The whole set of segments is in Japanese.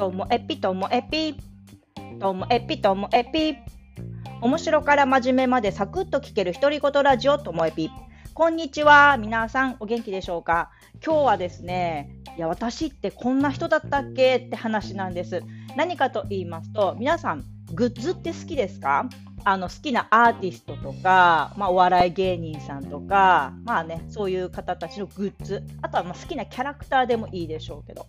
ともエピともエピともエピともエピ。面白から真面目までサクッと聞ける独り言ラジオともエピ。こんにちは。皆さんお元気でしょうか？今日はですねいや私ってこんな人だったっけって話なんです。何かと言いますと皆さんグッズって好きですか？あの好きなアーティストとか、まあ、お笑い芸人さんとか、まあね、そういう方たちのグッズ、あとはまあ好きなキャラクターでもいいでしょうけど、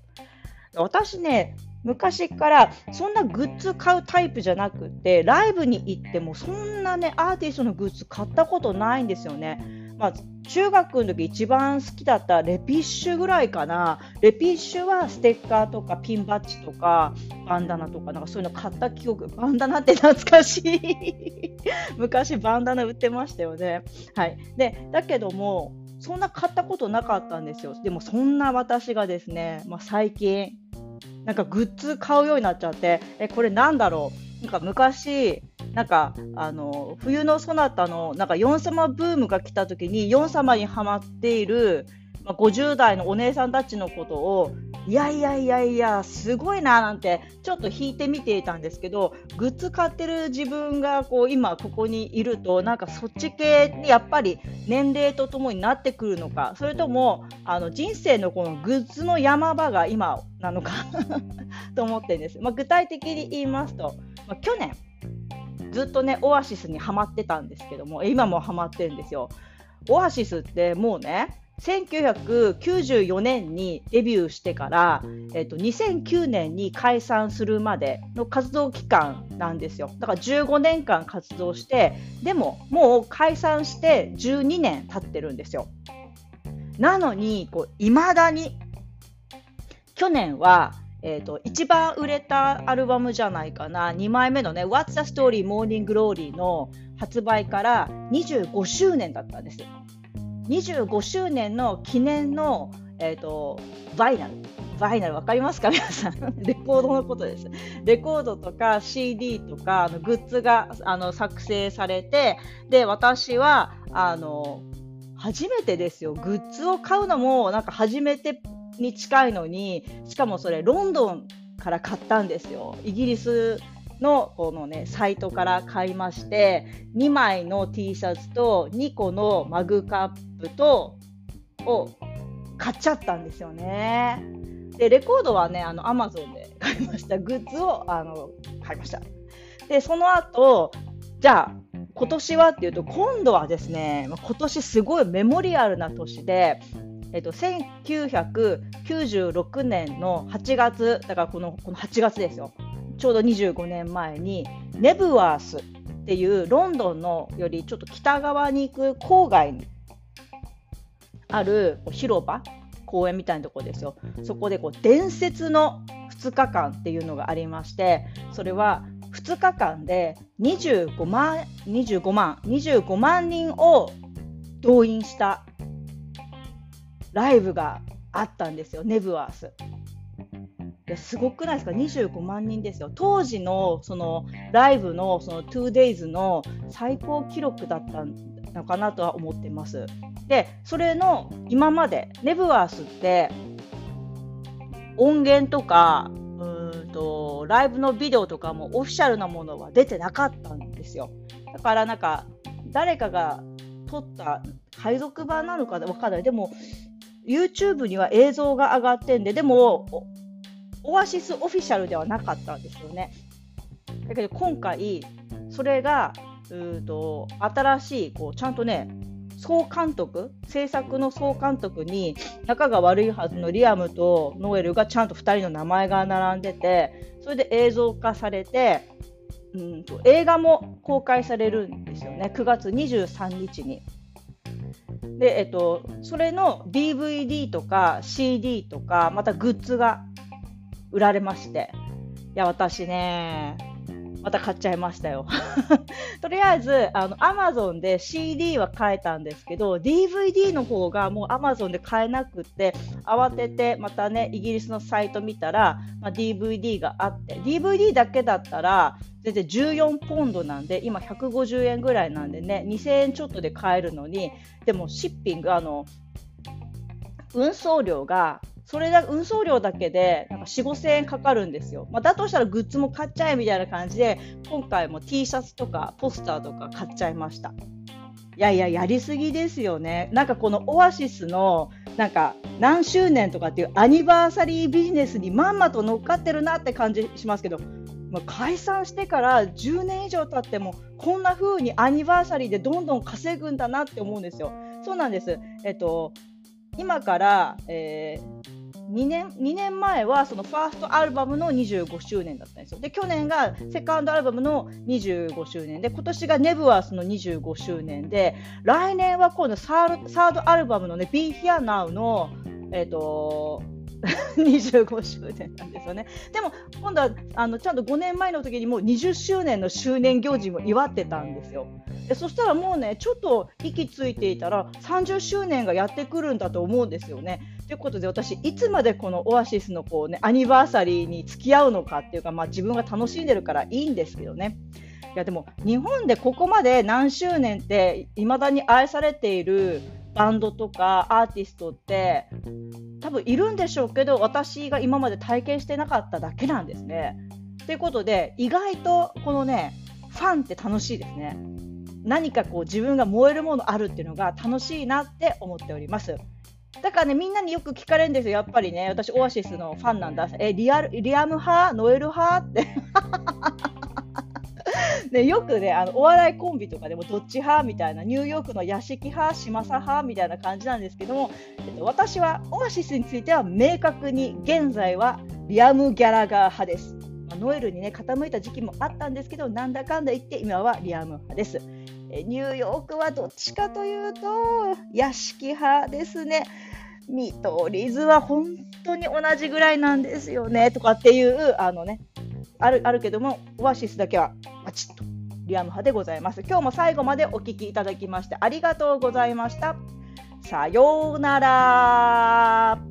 私ね、昔からそんなグッズ買うタイプじゃなくて、ライブに行ってもそんなね、アーティストのグッズ買ったことないんですよね。まあ、中学の時一番好きだったレピッシュぐらいかな。レピッシュはステッカーとかピンバッジとかバンダナとかなんかそういうの買った記憶。バンダナって懐かしい。昔バンダナ売ってましたよね。はい。で、だけども、そんな買ったことなかったんですよ。でもそんな私がですね、まあ、最近、なんかグッズ買うようになっちゃって、え、これなんだろう？なんか昔、なんかあの冬のそなたのなんか4様ブームが来た時に4様にはまっている、まあ、50代のお姉さんたちのことをいやいやいやいやすごいななんてちょっと引いてみていたんですけどグッズ買ってる自分がこう今ここにいるとなんかそっち系にやっぱり年齢とともになってくるのかそれともあの人生のこのグッズの山場が今なのか と思ってるんです、まあ、具体的に言いますと、まあ、去年ずっとねオアシスにはまってたんですけども今もはまってるんですよ。オアシスってもうね1994年にデビューしてから、えっと、2009年に解散するまでの活動期間なんですよ。だから15年間活動して、でももう解散して12年経ってるんですよ。なのに、こう、未だに、去年はえーと、一番売れたアルバムじゃないかな2枚目のね「What's the Story Morning Glory」の発売から25周年だったんです25周年の記念の、えーと、バイナル。バイナル分かりますか？皆さん。レコードのことです。レコードとか CD とかあのグッズがあの作成されてで私はあの初めてですよ。グッズを買うのもなんか初めてに近いのにしかもそれロンドンから買ったんですよ。イギリスのこのねサイトから買いまして2枚の T シャツと2個のマグカップとを買っちゃったんですよね。でレコードはねあの Amazon で買いましたグッズをあの買いました。でその後じゃあ今年はっていうと今度はですね今年すごいメモリアルな年でえっと、1996年の8月、だからこのこの8月ですよ、ちょうど25年前に、ネブワースっていうロンドンのよりちょっと北側に行く郊外にある広場、公園みたいなところですよ、そこでこう伝説の2日間っていうのがありまして、それは2日間で25万 ,25 万25万人を動員したライブがあったんですよ、ネブワース。ですごくないですか？25万人ですよ。当時のそのライブのその 2days の最高記録だったのかなとは思ってます。でそれの今までネブワースって音源とかうんとライブのビデオとかもオフィシャルなものは出てなかったんですよ。だからなんか誰かが撮った海賊版なのかわかんない。でも YouTube には映像が上がってんで、でも、オアシスオフィシャルではなかったんですよね。だけど今回、それが、うと新しいこうちゃんとね、総監督、制作の総監督に仲が悪いはずのリアムとノエルがちゃんと2人の名前が並んでて、それで映像化されて、うんと映画も公開されるんですよね、9月23日に。で、えっと、それの DVD とか CD とか、またグッズが売られまして、いや、私ね、また買っちゃいましたよ。とりあえず、あの、Amazon で CD は買えたんですけど、DVD の方がもう Amazon で買えなくって、慌ててまたね、イギリスのサイト見たら、まあ、DVD があって、DVD だけだったら、全然14ポンドなんで、今150円ぐらいなんでね、2000円ちょっとで買えるのに、でもシッピング、あの、運送料がそれだ運送料だけでなんか4、5千円かかるんですよ。まあ、だとしたらグッズも買っちゃえみたいな感じで、今回も T シャツとかポスターとか買っちゃいました。いやいや、やりすぎですよね。なんかこのオアシスのなんか何周年とかっていうアニバーサリービジネスにまんまと乗っかってるなって感じしますけど、まあ、解散してから10年以上経ってもこんな風にアニバーサリーでどんどん稼ぐんだなって思うんですよ。そうなんです。えっと今から、えー2年 ,2 年前はそのファーストアルバムの25周年だったんですよ。で去年がセカンドアルバムの25周年で今年がネブワースの25周年で来年は今度サーサードアルバムのね Be Here Now のえっ、ー、と25周年なんですよね。でも今度はあのちゃんと5年前の時にもう20周年の周年行事も祝ってたんですよ。でそしたらもうねちょっと息ついていたら30周年がやってくるんだと思うんですよね。ということで私いつまでこのオアシスのこう、ね、アニバーサリーに付き合うのかっていうか、まあ、自分が楽しんでるからいいんですけどね。いやでも日本でここまで何周年っていまだに愛されているバンドとかアーティストって多分いるんでしょうけど私が今まで体験してなかっただけなんですね。ということで意外とこのねファンって楽しいですね。何かこう自分が燃えるものあるっていうのが楽しいなって思っております。だからね、みんなによく聞かれるんですよ。やっぱりね、私、オアシスのファンなんだ。え、リアル、リアム派？ノエル派？って。ね、よくねあのお笑いコンビとかでもどっち派みたいなニューヨークの屋敷派嶋佐派みたいな感じなんですけども、えっと、私はオアシスについては明確に現在はリアム・ギャラガー派です。ノエルにね傾いた時期もあったんですけどなんだかんだ言って今はリアム派です。ニューヨークはどっちかというと屋敷派ですね。見取り図は本当に同じぐらいなんですよねとかっていうあのねあるあるけども、オアシスだけはバチッとリアム派でございます。今日も最後までお聴きいただきましてありがとうございました。さようなら。